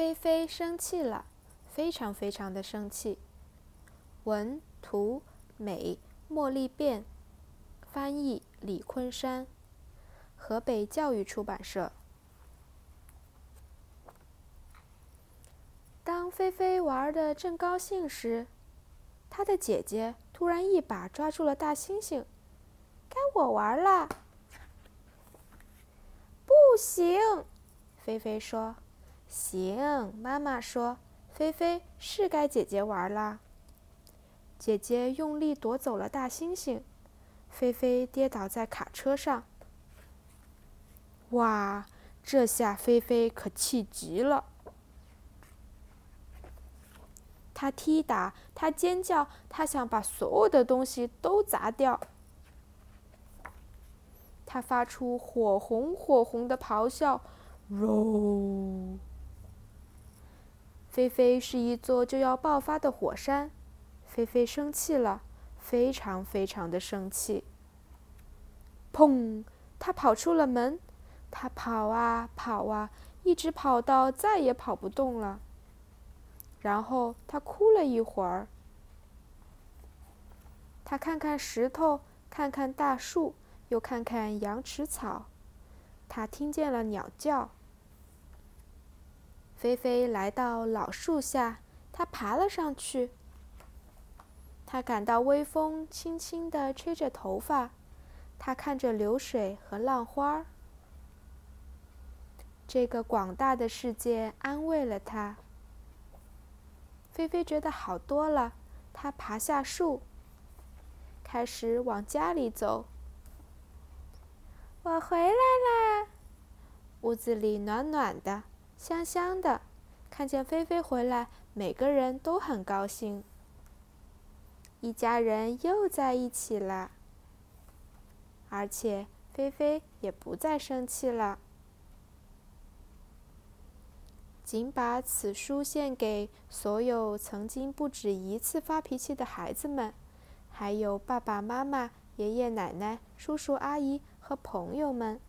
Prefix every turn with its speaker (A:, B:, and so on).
A: 菲菲生气了，非常非常的生气。文图美茉莉变，翻译李昆山，河北教育出版社。当菲菲玩的正高兴时，她的姐姐突然一把抓住了大猩猩，“该我玩啦！”“不行！”菲菲说。行，妈妈说：“菲菲是该姐姐玩啦。”姐姐用力夺走了大猩猩，菲菲跌倒在卡车上。哇！这下菲菲可气极了。她踢打，她尖叫，她想把所有的东西都砸掉。她发出火红火红的咆哮，菲菲是一座就要爆发的火山，菲菲生气了，非常非常的生气。砰！他跑出了门，他跑啊跑啊，一直跑到再也跑不动了。然后他哭了一会儿，他看看石头，看看大树，又看看羊齿草，他听见了鸟叫。菲菲来到老树下，她爬了上去。她感到微风轻轻地吹着头发，她看着流水和浪花。这个广大的世界安慰了她。菲菲觉得好多了，她爬下树，开始往家里走。我回来啦！屋子里暖暖的。香香的，看见菲菲回来，每个人都很高兴。一家人又在一起了，而且菲菲也不再生气了。仅把此书献给所有曾经不止一次发脾气的孩子们，还有爸爸妈妈、爷爷奶奶、叔叔阿姨和朋友们。